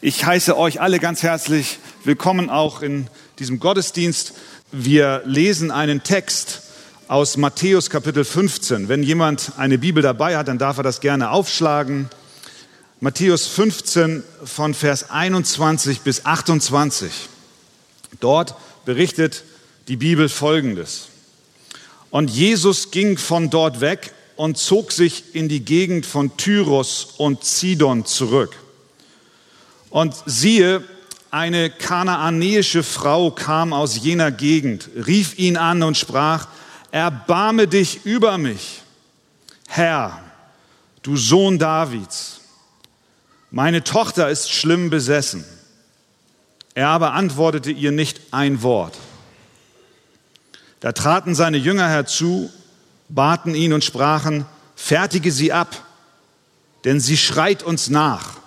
Ich heiße euch alle ganz herzlich willkommen auch in diesem Gottesdienst. Wir lesen einen Text aus Matthäus Kapitel 15. Wenn jemand eine Bibel dabei hat, dann darf er das gerne aufschlagen. Matthäus 15 von Vers 21 bis 28. Dort berichtet die Bibel Folgendes. Und Jesus ging von dort weg und zog sich in die Gegend von Tyros und Sidon zurück. Und siehe, eine kanaanäische Frau kam aus jener Gegend, rief ihn an und sprach, erbarme dich über mich, Herr, du Sohn Davids. Meine Tochter ist schlimm besessen. Er aber antwortete ihr nicht ein Wort. Da traten seine Jünger herzu, baten ihn und sprachen, fertige sie ab, denn sie schreit uns nach.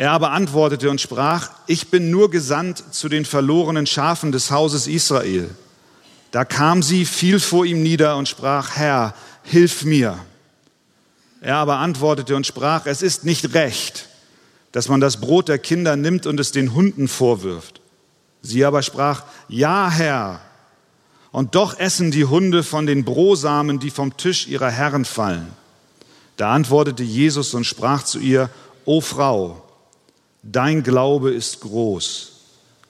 Er aber antwortete und sprach, ich bin nur gesandt zu den verlorenen Schafen des Hauses Israel. Da kam sie, fiel vor ihm nieder und sprach, Herr, hilf mir. Er aber antwortete und sprach, es ist nicht recht, dass man das Brot der Kinder nimmt und es den Hunden vorwirft. Sie aber sprach, ja, Herr. Und doch essen die Hunde von den Brosamen, die vom Tisch ihrer Herren fallen. Da antwortete Jesus und sprach zu ihr, O Frau, dein Glaube ist groß,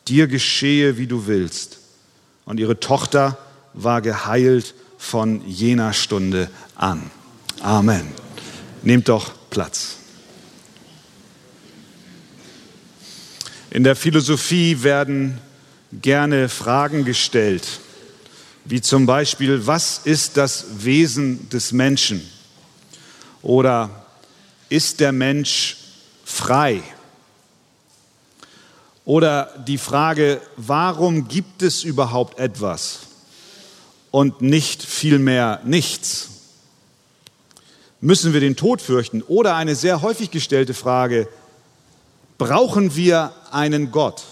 dir geschehe, wie du willst. Und ihre Tochter war geheilt von jener Stunde an. Amen. Nehmt doch Platz. In der Philosophie werden gerne Fragen gestellt, wie zum Beispiel, was ist das Wesen des Menschen? Oder ist der Mensch frei? Oder die Frage, warum gibt es überhaupt etwas und nicht vielmehr nichts? Müssen wir den Tod fürchten? Oder eine sehr häufig gestellte Frage, brauchen wir einen Gott?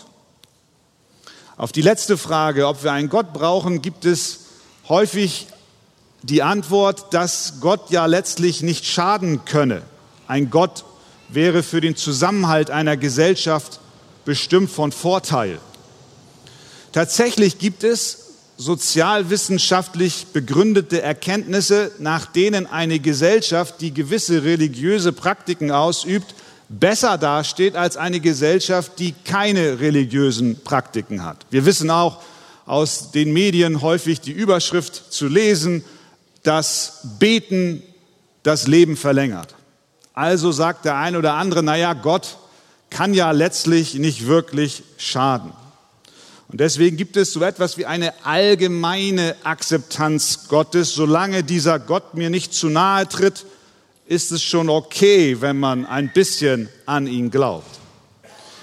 Auf die letzte Frage, ob wir einen Gott brauchen, gibt es häufig die Antwort, dass Gott ja letztlich nicht schaden könne. Ein Gott wäre für den Zusammenhalt einer Gesellschaft bestimmt von Vorteil. Tatsächlich gibt es sozialwissenschaftlich begründete Erkenntnisse, nach denen eine Gesellschaft, die gewisse religiöse Praktiken ausübt, besser dasteht als eine Gesellschaft, die keine religiösen Praktiken hat. Wir wissen auch aus den Medien häufig die Überschrift zu lesen, dass Beten das Leben verlängert. Also sagt der eine oder andere, naja, Gott kann ja letztlich nicht wirklich schaden. Und deswegen gibt es so etwas wie eine allgemeine Akzeptanz Gottes. Solange dieser Gott mir nicht zu nahe tritt, ist es schon okay, wenn man ein bisschen an ihn glaubt.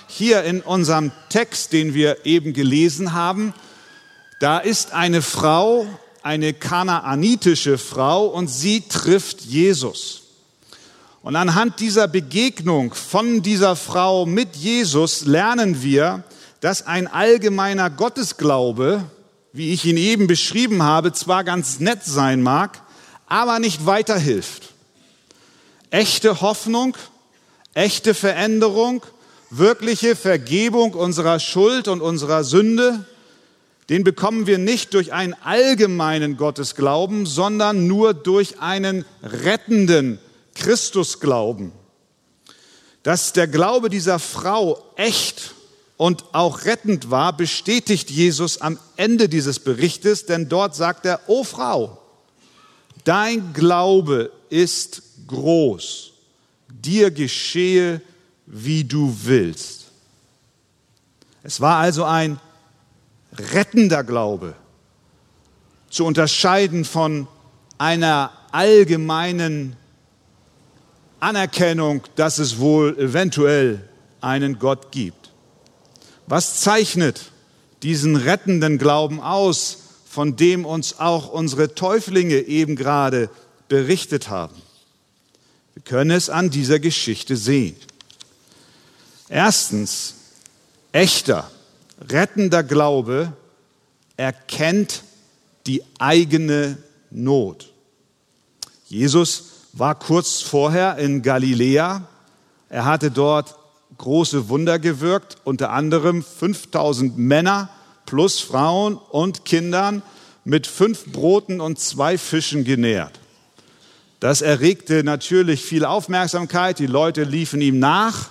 Hier in unserem Text, den wir eben gelesen haben, da ist eine Frau, eine kanaanitische Frau, und sie trifft Jesus. Und anhand dieser Begegnung von dieser Frau mit Jesus lernen wir, dass ein allgemeiner Gottesglaube, wie ich ihn eben beschrieben habe, zwar ganz nett sein mag, aber nicht weiterhilft. Echte Hoffnung, echte Veränderung, wirkliche Vergebung unserer Schuld und unserer Sünde, den bekommen wir nicht durch einen allgemeinen Gottesglauben, sondern nur durch einen rettenden Christus glauben, dass der Glaube dieser Frau echt und auch rettend war, bestätigt Jesus am Ende dieses Berichtes, denn dort sagt er, O Frau, dein Glaube ist groß, dir geschehe, wie du willst. Es war also ein rettender Glaube, zu unterscheiden von einer allgemeinen Anerkennung, dass es wohl eventuell einen Gott gibt. Was zeichnet diesen rettenden Glauben aus, von dem uns auch unsere Täuflinge eben gerade berichtet haben? Wir können es an dieser Geschichte sehen. Erstens, echter, rettender Glaube erkennt die eigene Not. Jesus war kurz vorher in Galiläa. Er hatte dort große Wunder gewirkt, unter anderem 5000 Männer plus Frauen und Kindern mit fünf Broten und zwei Fischen genährt. Das erregte natürlich viel Aufmerksamkeit, die Leute liefen ihm nach,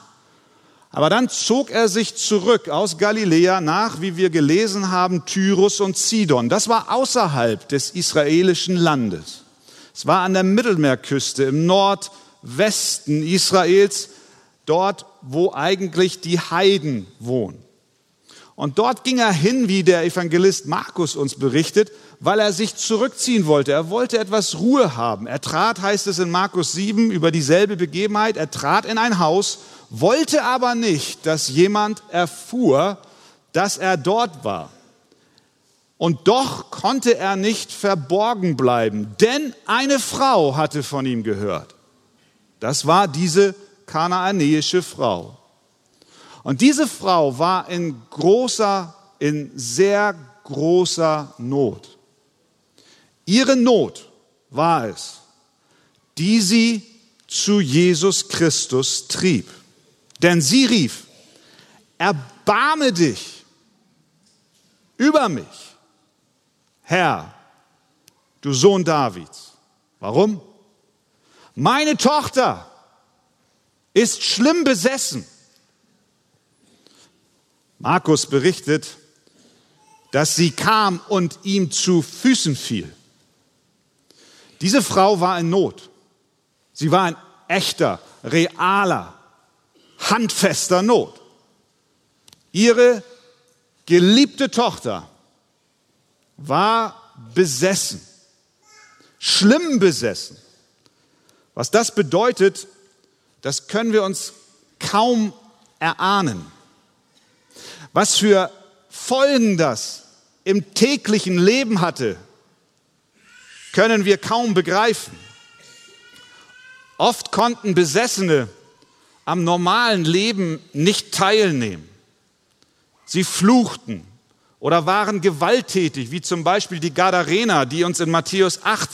aber dann zog er sich zurück aus Galiläa nach, wie wir gelesen haben, Tyrus und Sidon. Das war außerhalb des israelischen Landes. Es war an der Mittelmeerküste im Nordwesten Israels, dort, wo eigentlich die Heiden wohnen. Und dort ging er hin, wie der Evangelist Markus uns berichtet, weil er sich zurückziehen wollte. Er wollte etwas Ruhe haben. Er trat, heißt es in Markus 7, über dieselbe Begebenheit, er trat in ein Haus, wollte aber nicht, dass jemand erfuhr, dass er dort war. Und doch konnte er nicht verborgen bleiben, denn eine Frau hatte von ihm gehört. Das war diese kanaanäische Frau. Und diese Frau war in großer, in sehr großer Not. Ihre Not war es, die sie zu Jesus Christus trieb. Denn sie rief, erbarme dich über mich, Herr, du Sohn Davids. Warum? Meine Tochter ist schlimm besessen. Markus berichtet, dass sie kam und ihm zu Füßen fiel. Diese Frau war in Not. Sie war in echter, realer, handfester Not. Ihre geliebte Tochter war besessen, schlimm besessen. Was das bedeutet, das können wir uns kaum erahnen. Was für Folgen das im täglichen Leben hatte, können wir kaum begreifen. Oft konnten Besessene am normalen Leben nicht teilnehmen. Sie fluchten oder waren gewalttätig, wie zum Beispiel die Gadarener, die uns in Matthäus 8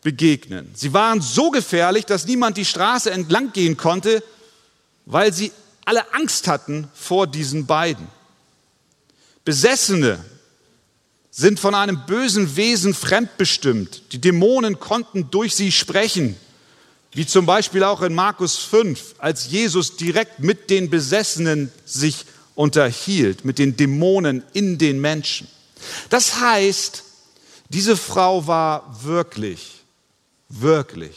begegnen. Sie waren so gefährlich, dass niemand die Straße entlang gehen konnte, weil sie alle Angst hatten vor diesen beiden. Besessene sind von einem bösen Wesen fremdbestimmt. Die Dämonen konnten durch sie sprechen. Wie zum Beispiel auch in Markus 5, als Jesus direkt mit den Besessenen sich unterhielt, mit den Dämonen in den Menschen. Das heißt, diese Frau war wirklich, wirklich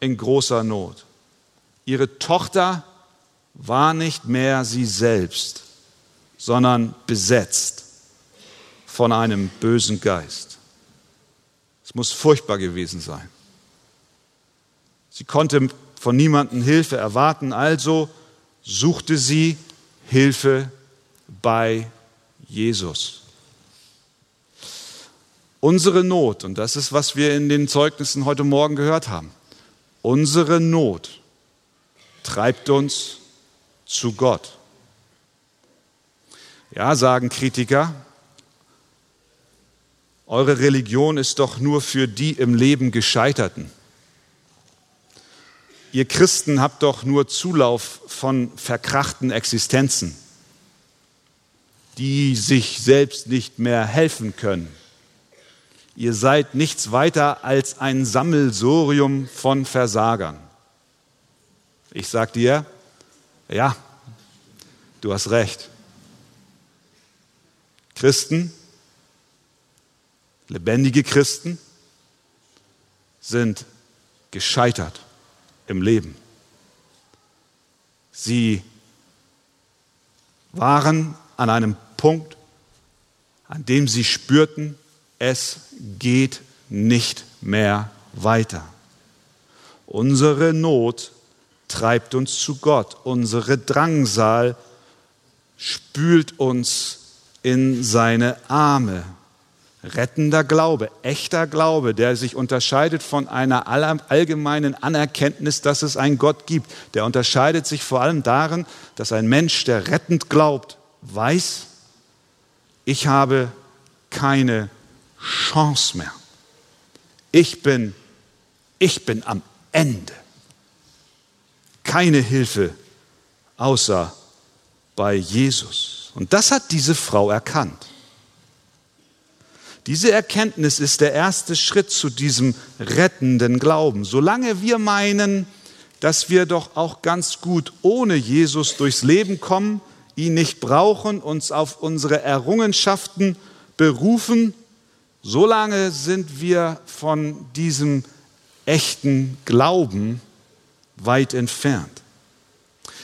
in großer Not. Ihre Tochter war nicht mehr sie selbst, sondern besetzt von einem bösen Geist. Es muss furchtbar gewesen sein. Sie konnte von niemandem Hilfe erwarten, also suchte sie Hilfe bei Jesus. Unsere Not, und das ist, was wir in den Zeugnissen heute Morgen gehört haben, unsere Not treibt uns zu Gott. Ja, sagen Kritiker, eure Religion ist doch nur für die im Leben Gescheiterten ihr Christen habt doch nur Zulauf von verkrachten Existenzen, die sich selbst nicht mehr helfen können. Ihr seid nichts weiter als ein Sammelsurium von Versagern. Ich sage dir, ja, du hast recht. Christen, lebendige Christen sind gescheitert im Leben. Sie waren an einem Punkt, an dem sie spürten, es geht nicht mehr weiter. Unsere Not treibt uns zu Gott. Unsere Drangsal spült uns in seine Arme rettender Glaube, echter Glaube, der sich unterscheidet von einer allgemeinen Anerkenntnis, dass es einen Gott gibt. Der unterscheidet sich vor allem darin, dass ein Mensch, der rettend glaubt, weiß, ich habe keine Chance mehr. Ich bin, ich bin am Ende. keine Hilfe außer bei Jesus. Und das hat diese Frau erkannt. Diese Erkenntnis ist der erste Schritt zu diesem rettenden Glauben. Solange wir meinen, dass wir doch auch ganz gut ohne Jesus durchs Leben kommen, ihn nicht brauchen, uns auf unsere Errungenschaften berufen, solange sind wir von diesem echten Glauben weit entfernt.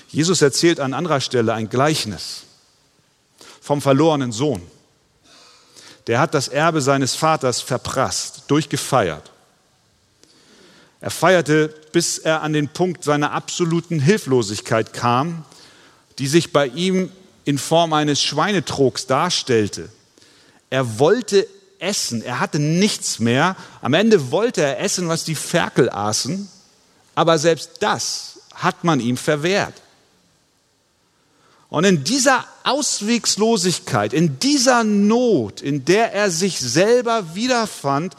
Jesus erzählt an anderer Stelle ein Gleichnis vom verlorenen Sohn. Der hat das Erbe seines Vaters verprasst, durchgefeiert. Er feierte, bis er an den Punkt seiner absoluten Hilflosigkeit kam, die sich bei ihm in Form eines Schweinetrogs darstellte. Er wollte essen, er hatte nichts mehr. Am Ende wollte er essen, was die Ferkel aßen, aber selbst das hat man ihm verwehrt. Und in dieser Auswegslosigkeit, in dieser Not, in der er sich selber wiederfand,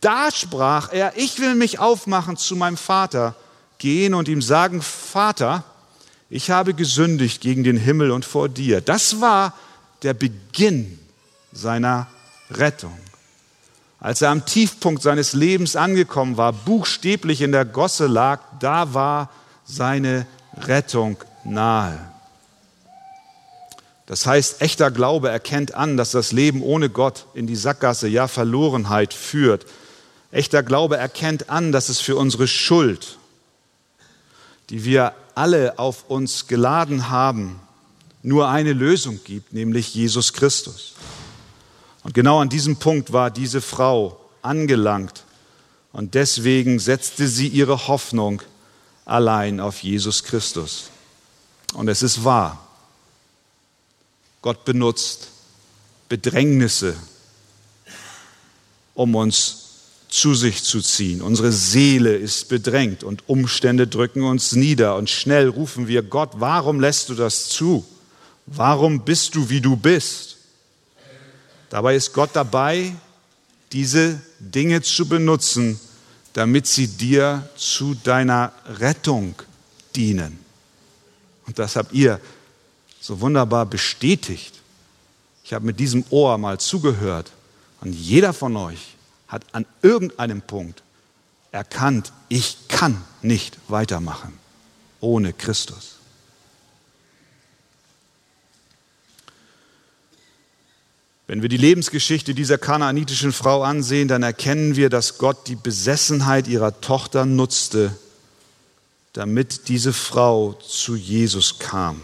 da sprach er, ich will mich aufmachen zu meinem Vater, gehen und ihm sagen, Vater, ich habe gesündigt gegen den Himmel und vor dir. Das war der Beginn seiner Rettung. Als er am Tiefpunkt seines Lebens angekommen war, buchstäblich in der Gosse lag, da war seine Rettung nahe. Das heißt, echter Glaube erkennt an, dass das Leben ohne Gott in die Sackgasse, ja Verlorenheit führt. Echter Glaube erkennt an, dass es für unsere Schuld, die wir alle auf uns geladen haben, nur eine Lösung gibt, nämlich Jesus Christus. Und genau an diesem Punkt war diese Frau angelangt und deswegen setzte sie ihre Hoffnung allein auf Jesus Christus. Und es ist wahr, Gott benutzt Bedrängnisse, um uns zu sich zu ziehen. Unsere Seele ist bedrängt und Umstände drücken uns nieder und schnell rufen wir Gott, warum lässt du das zu? Warum bist du, wie du bist? Dabei ist Gott dabei, diese Dinge zu benutzen, damit sie dir zu deiner Rettung dienen. Und das habt ihr so wunderbar bestätigt. Ich habe mit diesem Ohr mal zugehört und jeder von euch hat an irgendeinem Punkt erkannt, ich kann nicht weitermachen ohne Christus. Wenn wir die Lebensgeschichte dieser kanaanitischen Frau ansehen, dann erkennen wir, dass Gott die Besessenheit ihrer Tochter nutzte, damit diese Frau zu Jesus kam.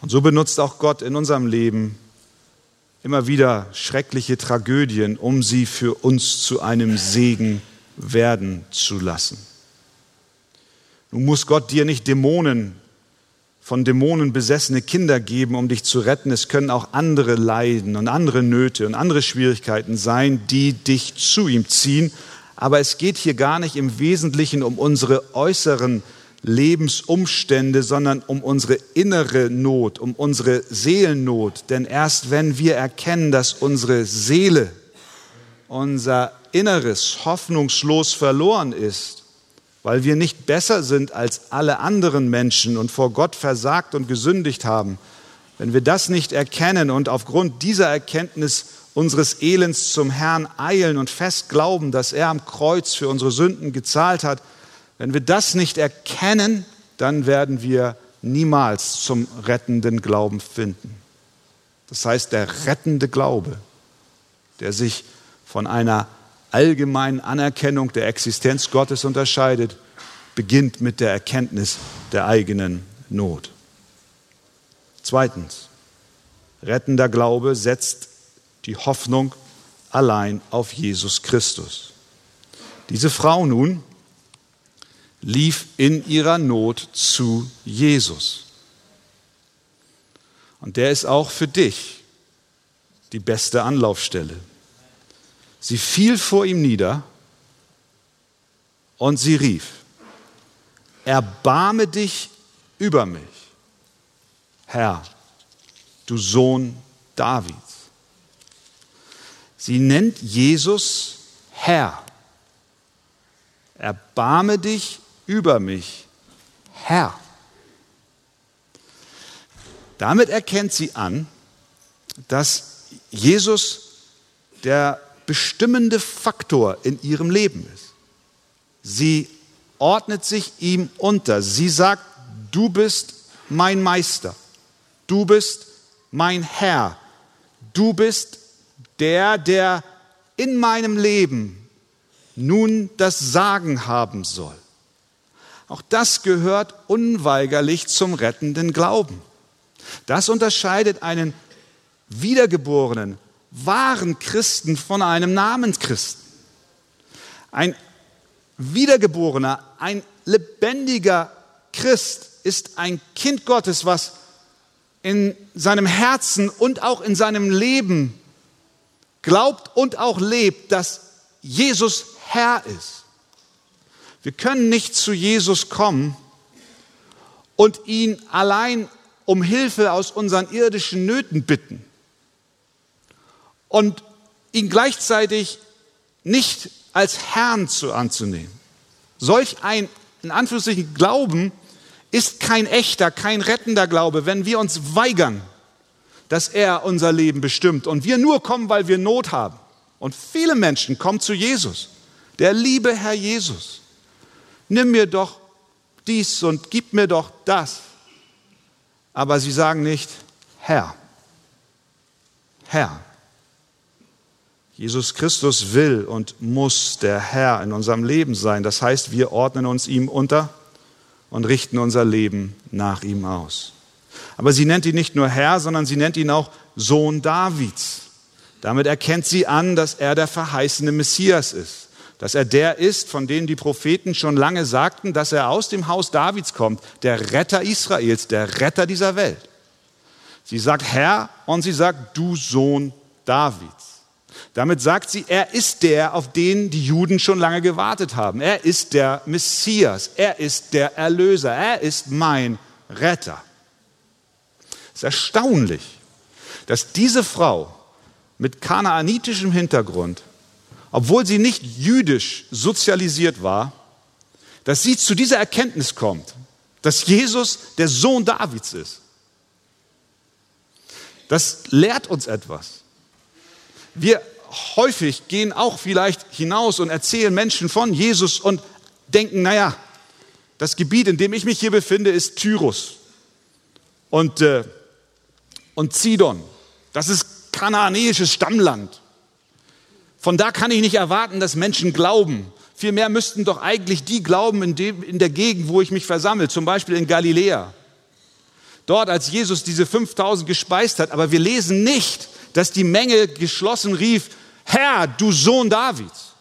Und so benutzt auch Gott in unserem Leben immer wieder schreckliche Tragödien, um sie für uns zu einem Segen werden zu lassen. Nun muss Gott dir nicht Dämonen, von Dämonen besessene Kinder geben, um dich zu retten. Es können auch andere Leiden und andere Nöte und andere Schwierigkeiten sein, die dich zu ihm ziehen. Aber es geht hier gar nicht im Wesentlichen um unsere äußeren Lebensumstände, sondern um unsere innere Not, um unsere Seelennot. Denn erst wenn wir erkennen, dass unsere Seele, unser Inneres hoffnungslos verloren ist, weil wir nicht besser sind als alle anderen Menschen und vor Gott versagt und gesündigt haben, wenn wir das nicht erkennen und aufgrund dieser Erkenntnis unseres Elends zum Herrn eilen und fest glauben, dass er am Kreuz für unsere Sünden gezahlt hat, wenn wir das nicht erkennen, dann werden wir niemals zum rettenden Glauben finden. Das heißt, der rettende Glaube, der sich von einer allgemeinen Anerkennung der Existenz Gottes unterscheidet, beginnt mit der Erkenntnis der eigenen Not. Zweitens, rettender Glaube setzt die Hoffnung allein auf Jesus Christus. Diese Frau nun lief in ihrer Not zu Jesus. Und der ist auch für dich die beste Anlaufstelle. Sie fiel vor ihm nieder und sie rief, erbarme dich über mich, Herr, du Sohn Davids. Sie nennt Jesus Herr. Erbarme dich über mich, Herr. Damit erkennt sie an, dass Jesus der bestimmende Faktor in ihrem Leben ist. Sie ordnet sich ihm unter. Sie sagt, du bist mein Meister, du bist mein Herr, du bist der, der in meinem Leben nun das Sagen haben soll. Auch das gehört unweigerlich zum rettenden Glauben. Das unterscheidet einen wiedergeborenen, wahren Christen von einem Namenschristen. Ein wiedergeborener, ein lebendiger Christ ist ein Kind Gottes, was in seinem Herzen und auch in seinem Leben glaubt und auch lebt, dass Jesus Herr ist. Wir können nicht zu Jesus kommen und ihn allein um Hilfe aus unseren irdischen Nöten bitten und ihn gleichzeitig nicht als Herrn zu anzunehmen. Solch ein, in Anführungszeichen, Glauben ist kein echter, kein rettender Glaube, wenn wir uns weigern, dass er unser Leben bestimmt und wir nur kommen, weil wir Not haben. Und viele Menschen kommen zu Jesus, der liebe Herr Jesus. Nimm mir doch dies und gib mir doch das aber sie sagen nicht Herr. Herr. Jesus Christus will und muss der Herr in unserem Leben sein. Das heißt, wir ordnen uns ihm unter und richten unser Leben nach ihm aus. Aber sie nennt ihn nicht nur Herr, sondern sie nennt ihn auch Sohn Davids. Damit erkennt sie an, dass er der verheißene Messias ist dass er der ist, von dem die Propheten schon lange sagten, dass er aus dem Haus Davids kommt, der Retter Israels, der Retter dieser Welt. Sie sagt Herr und sie sagt du Sohn Davids. Damit sagt sie, er ist der, auf den die Juden schon lange gewartet haben. Er ist der Messias, er ist der Erlöser, er ist mein Retter. Es ist erstaunlich, dass diese Frau mit kanaanitischem Hintergrund obwohl sie nicht jüdisch sozialisiert war, dass sie zu dieser Erkenntnis kommt, dass Jesus der Sohn Davids ist. Das lehrt uns etwas. Wir häufig gehen auch vielleicht hinaus und erzählen Menschen von Jesus und denken, naja, das Gebiet, in dem ich mich hier befinde, ist Tyrus und, äh, und Zidon. Das ist kanaanäisches Stammland. Von da kann ich nicht erwarten, dass Menschen glauben. Vielmehr müssten doch eigentlich die glauben in, dem, in der Gegend, wo ich mich versammle, zum Beispiel in Galiläa. Dort, als Jesus diese 5000 gespeist hat. Aber wir lesen nicht, dass die Menge geschlossen rief, Herr, du Sohn Davids.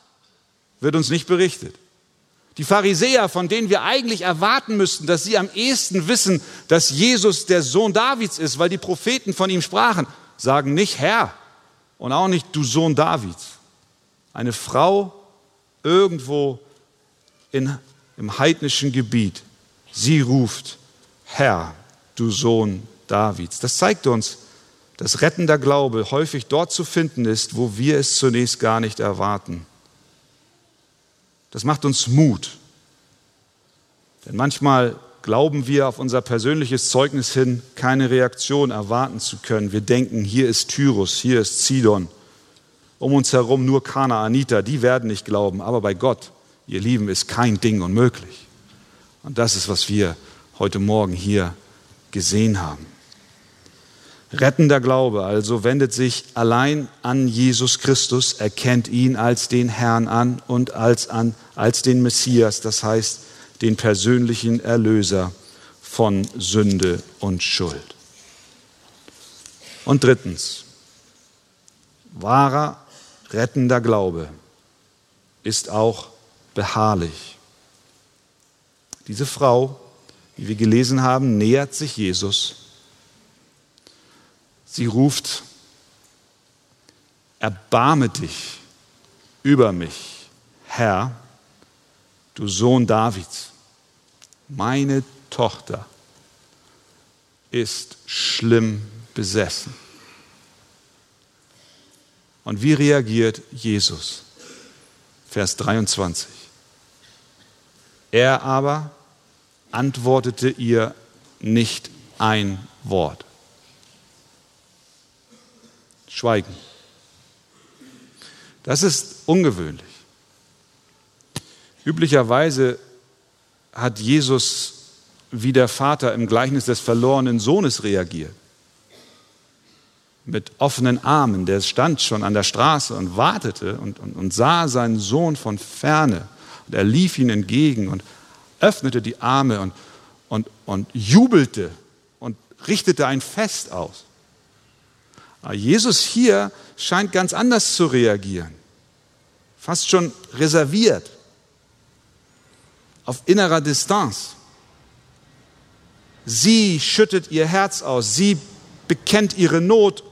Wird uns nicht berichtet. Die Pharisäer, von denen wir eigentlich erwarten müssten, dass sie am ehesten wissen, dass Jesus der Sohn Davids ist, weil die Propheten von ihm sprachen, sagen nicht Herr und auch nicht du Sohn Davids eine Frau irgendwo in, im heidnischen Gebiet, sie ruft, Herr, du Sohn Davids. Das zeigt uns, dass rettender Glaube häufig dort zu finden ist, wo wir es zunächst gar nicht erwarten. Das macht uns Mut. Denn manchmal glauben wir auf unser persönliches Zeugnis hin, keine Reaktion erwarten zu können. Wir denken, hier ist Tyrus, hier ist Zidon um uns herum nur Kanaaniter, die werden nicht glauben, aber bei Gott, ihr Lieben, ist kein Ding unmöglich. Und das ist, was wir heute Morgen hier gesehen haben. Rettender Glaube also wendet sich allein an Jesus Christus, erkennt ihn als den Herrn an und als, an, als den Messias, das heißt den persönlichen Erlöser von Sünde und Schuld. Und drittens, wahrer rettender Glaube ist auch beharrlich. Diese Frau, wie wir gelesen haben, nähert sich Jesus. Sie ruft, erbarme dich über mich, Herr, du Sohn Davids. Meine Tochter ist schlimm besessen. Und wie reagiert Jesus? Vers 23. Er aber antwortete ihr nicht ein Wort. Schweigen. Das ist ungewöhnlich. Üblicherweise hat Jesus wie der Vater im Gleichnis des verlorenen Sohnes reagiert. Mit offenen Armen. Der stand schon an der Straße und wartete und, und, und sah seinen Sohn von ferne. Und er lief ihm entgegen und öffnete die Arme und, und, und jubelte und richtete ein Fest aus. Aber Jesus hier scheint ganz anders zu reagieren. Fast schon reserviert. Auf innerer Distanz. Sie schüttet ihr Herz aus, sie bekennt ihre Not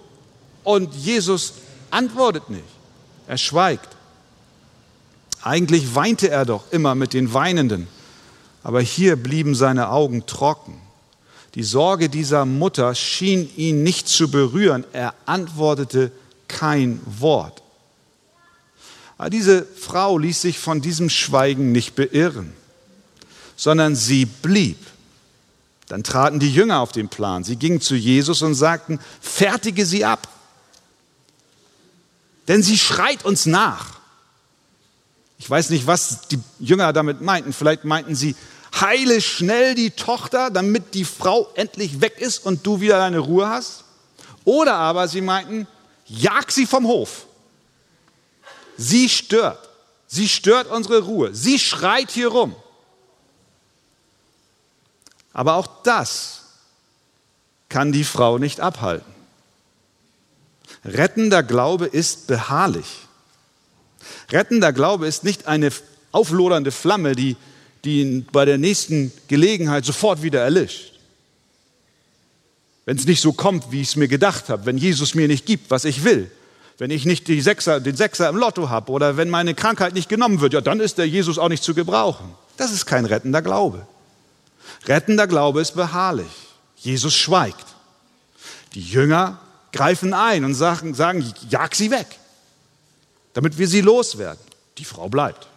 und Jesus antwortet nicht. Er schweigt. Eigentlich weinte er doch immer mit den Weinenden, aber hier blieben seine Augen trocken. Die Sorge dieser Mutter schien ihn nicht zu berühren. Er antwortete kein Wort. Aber diese Frau ließ sich von diesem Schweigen nicht beirren, sondern sie blieb. Dann traten die Jünger auf den Plan. Sie gingen zu Jesus und sagten, fertige sie ab. Denn sie schreit uns nach. Ich weiß nicht, was die Jünger damit meinten. Vielleicht meinten sie, heile schnell die Tochter, damit die Frau endlich weg ist und du wieder deine Ruhe hast. Oder aber sie meinten, jag sie vom Hof. Sie stört. Sie stört unsere Ruhe. Sie schreit hier rum. Aber auch das kann die Frau nicht abhalten. Rettender Glaube ist beharrlich. Rettender Glaube ist nicht eine auflodernde Flamme, die, die bei der nächsten Gelegenheit sofort wieder erlischt. Wenn es nicht so kommt, wie ich es mir gedacht habe, wenn Jesus mir nicht gibt, was ich will, wenn ich nicht Sechser, den Sechser im Lotto habe oder wenn meine Krankheit nicht genommen wird, ja, dann ist der Jesus auch nicht zu gebrauchen. Das ist kein rettender Glaube. Rettender Glaube ist beharrlich. Jesus schweigt. Die Jünger greifen ein und sagen, sagen, jag sie weg, damit wir sie loswerden. Die Frau bleibt.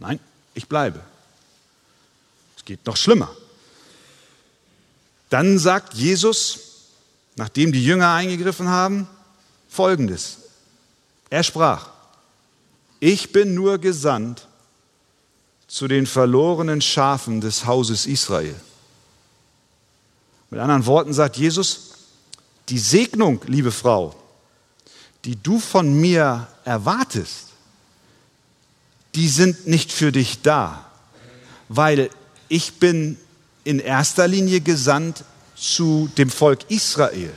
Nein, ich bleibe. Es geht noch schlimmer. Dann sagt Jesus, nachdem die Jünger eingegriffen haben, Folgendes. Er sprach, ich bin nur gesandt, zu den verlorenen Schafen des Hauses Israel. Mit anderen Worten sagt Jesus, die Segnung, liebe Frau, die du von mir erwartest, die sind nicht für dich da, weil ich bin in erster Linie gesandt zu dem Volk Israel.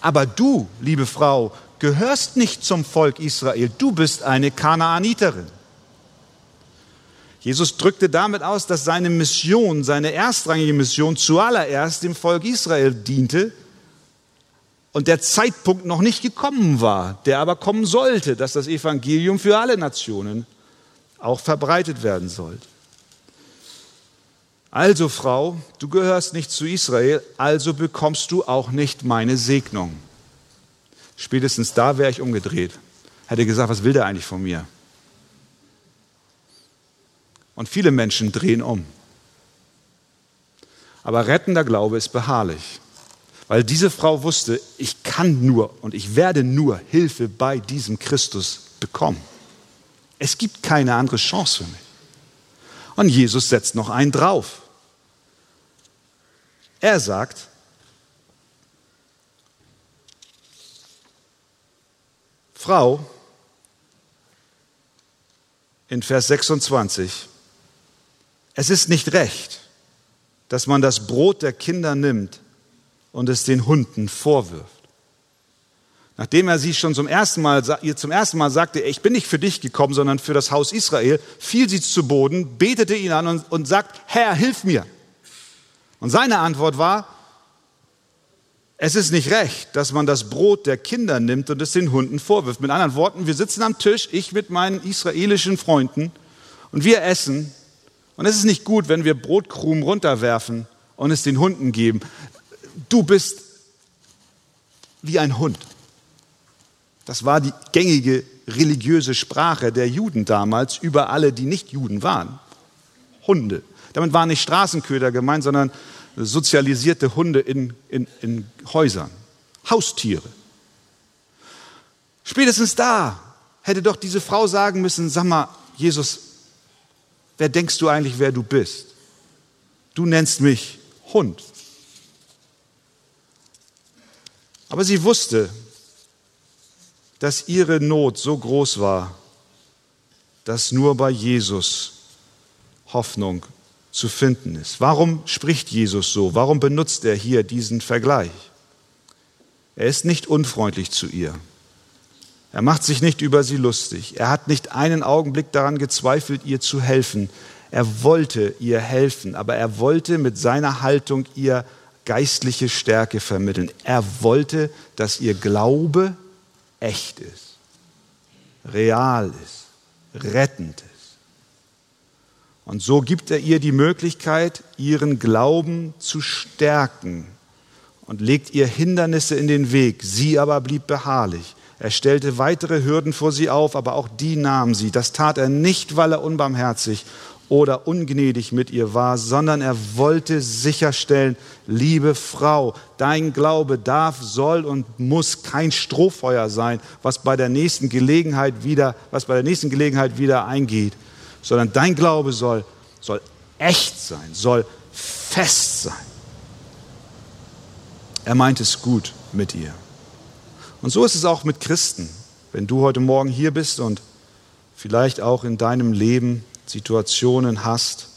Aber du, liebe Frau, gehörst nicht zum Volk Israel, du bist eine Kanaaniterin. Jesus drückte damit aus, dass seine Mission, seine erstrangige Mission zuallererst dem Volk Israel diente und der Zeitpunkt noch nicht gekommen war, der aber kommen sollte, dass das Evangelium für alle Nationen auch verbreitet werden sollte. Also Frau, du gehörst nicht zu Israel, also bekommst du auch nicht meine Segnung. Spätestens da wäre ich umgedreht, hätte gesagt, was will der eigentlich von mir? Und viele Menschen drehen um. Aber rettender Glaube ist beharrlich, weil diese Frau wusste, ich kann nur und ich werde nur Hilfe bei diesem Christus bekommen. Es gibt keine andere Chance für mich. Und Jesus setzt noch einen drauf. Er sagt, Frau, in Vers 26, es ist nicht recht, dass man das Brot der Kinder nimmt und es den Hunden vorwirft. Nachdem er sie schon zum ersten Mal, ihr zum ersten Mal sagte, ich bin nicht für dich gekommen, sondern für das Haus Israel, fiel sie zu Boden, betete ihn an und, und sagt, Herr, hilf mir. Und seine Antwort war, es ist nicht recht, dass man das Brot der Kinder nimmt und es den Hunden vorwirft. Mit anderen Worten, wir sitzen am Tisch, ich mit meinen israelischen Freunden, und wir essen und es ist nicht gut, wenn wir Brotkrumen runterwerfen und es den Hunden geben. Du bist wie ein Hund. Das war die gängige religiöse Sprache der Juden damals über alle, die nicht Juden waren. Hunde. Damit waren nicht Straßenköder gemeint, sondern sozialisierte Hunde in, in, in Häusern, Haustiere. Spätestens da hätte doch diese Frau sagen müssen, sag mal, Jesus, wer denkst du eigentlich, wer du bist? Du nennst mich Hund. Aber sie wusste, dass ihre Not so groß war, dass nur bei Jesus Hoffnung zu finden ist. Warum spricht Jesus so? Warum benutzt er hier diesen Vergleich? Er ist nicht unfreundlich zu ihr. Er macht sich nicht über sie lustig. Er hat nicht einen Augenblick daran gezweifelt, ihr zu helfen. Er wollte ihr helfen, aber er wollte mit seiner Haltung ihr geistliche Stärke vermitteln. Er wollte, dass ihr Glaube echt ist, real ist, rettend ist. Und so gibt er ihr die Möglichkeit, ihren Glauben zu stärken und legt ihr Hindernisse in den Weg. Sie aber blieb beharrlich. Er stellte weitere Hürden vor sie auf, aber auch die nahm sie. Das tat er nicht, weil er unbarmherzig oder ungnädig mit ihr war, sondern er wollte sicherstellen, liebe Frau, dein Glaube darf, soll und muss kein Strohfeuer sein, was bei der nächsten Gelegenheit wieder, was bei der nächsten Gelegenheit wieder eingeht, sondern dein Glaube soll, soll echt sein, soll fest sein. Er meint es gut mit ihr. Und so ist es auch mit Christen. Wenn du heute Morgen hier bist und vielleicht auch in deinem Leben Situationen hast,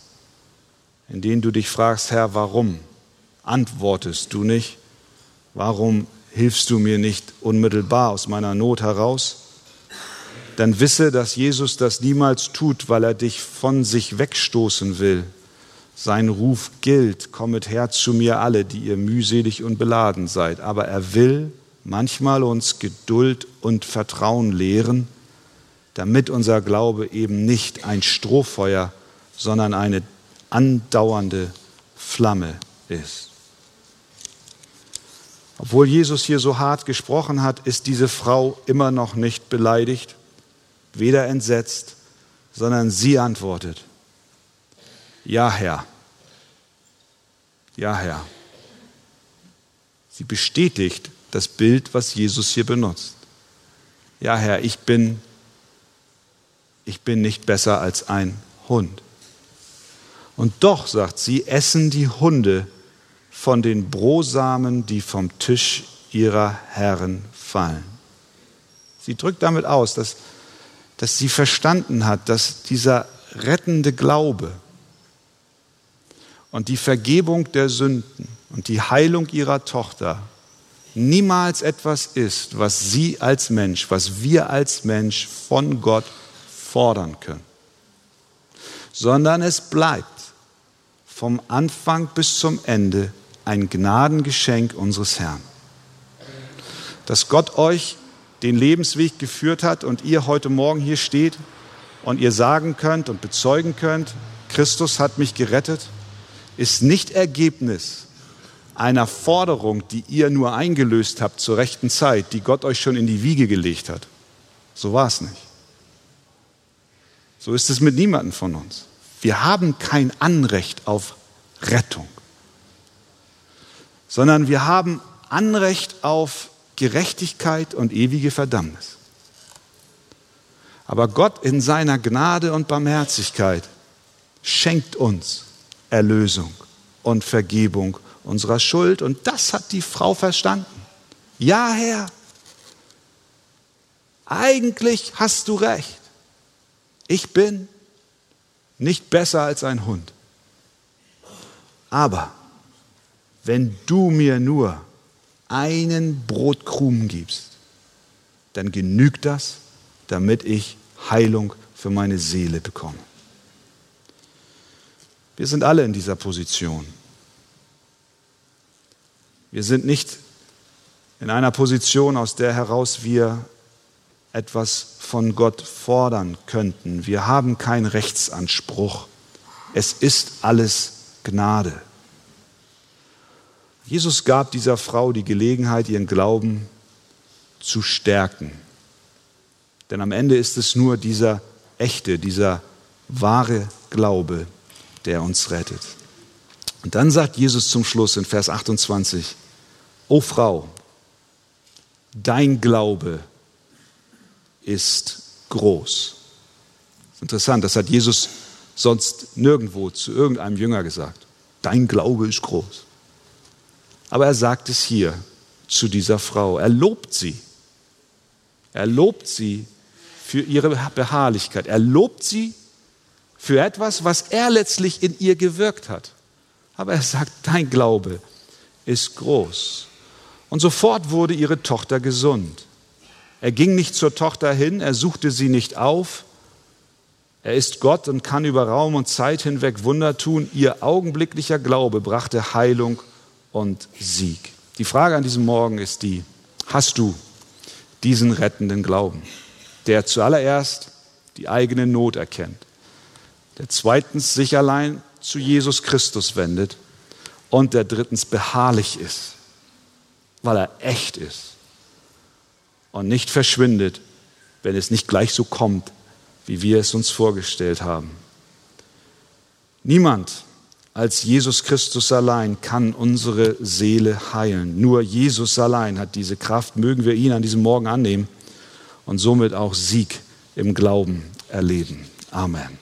in denen du dich fragst, Herr, warum antwortest du nicht? Warum hilfst du mir nicht unmittelbar aus meiner Not heraus? Dann wisse, dass Jesus das niemals tut, weil er dich von sich wegstoßen will. Sein Ruf gilt, kommet her zu mir alle, die ihr mühselig und beladen seid. Aber er will manchmal uns Geduld und Vertrauen lehren, damit unser Glaube eben nicht ein Strohfeuer, sondern eine andauernde Flamme ist. Obwohl Jesus hier so hart gesprochen hat, ist diese Frau immer noch nicht beleidigt, weder entsetzt, sondern sie antwortet, ja Herr, ja Herr. Sie bestätigt das Bild, was Jesus hier benutzt. Ja Herr, ich bin ich bin nicht besser als ein Hund. Und doch, sagt sie, essen die Hunde von den Brosamen, die vom Tisch ihrer Herren fallen. Sie drückt damit aus, dass, dass sie verstanden hat, dass dieser rettende Glaube und die Vergebung der Sünden und die Heilung ihrer Tochter niemals etwas ist, was sie als Mensch, was wir als Mensch von Gott fordern können, sondern es bleibt vom Anfang bis zum Ende ein Gnadengeschenk unseres Herrn. Dass Gott euch den Lebensweg geführt hat und ihr heute Morgen hier steht und ihr sagen könnt und bezeugen könnt, Christus hat mich gerettet, ist nicht Ergebnis einer Forderung, die ihr nur eingelöst habt zur rechten Zeit, die Gott euch schon in die Wiege gelegt hat. So war es nicht. So ist es mit niemandem von uns. Wir haben kein Anrecht auf Rettung, sondern wir haben Anrecht auf Gerechtigkeit und ewige Verdammnis. Aber Gott in seiner Gnade und Barmherzigkeit schenkt uns Erlösung und Vergebung unserer Schuld. Und das hat die Frau verstanden. Ja, Herr, eigentlich hast du recht. Ich bin nicht besser als ein Hund. Aber wenn du mir nur einen Brotkrumen gibst, dann genügt das, damit ich Heilung für meine Seele bekomme. Wir sind alle in dieser Position. Wir sind nicht in einer Position, aus der heraus wir etwas von Gott fordern könnten. Wir haben keinen Rechtsanspruch. Es ist alles Gnade. Jesus gab dieser Frau die Gelegenheit, ihren Glauben zu stärken. Denn am Ende ist es nur dieser echte, dieser wahre Glaube, der uns rettet. Und dann sagt Jesus zum Schluss in Vers 28, O Frau, dein Glaube ist groß. Interessant, das hat Jesus sonst nirgendwo zu irgendeinem Jünger gesagt. Dein Glaube ist groß. Aber er sagt es hier zu dieser Frau. Er lobt sie. Er lobt sie für ihre Beharrlichkeit. Er lobt sie für etwas, was er letztlich in ihr gewirkt hat. Aber er sagt, dein Glaube ist groß. Und sofort wurde ihre Tochter gesund. Er ging nicht zur Tochter hin, er suchte sie nicht auf. Er ist Gott und kann über Raum und Zeit hinweg Wunder tun. Ihr augenblicklicher Glaube brachte Heilung und Sieg. Die Frage an diesem Morgen ist die, hast du diesen rettenden Glauben, der zuallererst die eigene Not erkennt, der zweitens sich allein zu Jesus Christus wendet und der drittens beharrlich ist, weil er echt ist und nicht verschwindet, wenn es nicht gleich so kommt, wie wir es uns vorgestellt haben. Niemand als Jesus Christus allein kann unsere Seele heilen. Nur Jesus allein hat diese Kraft. Mögen wir ihn an diesem Morgen annehmen und somit auch Sieg im Glauben erleben. Amen.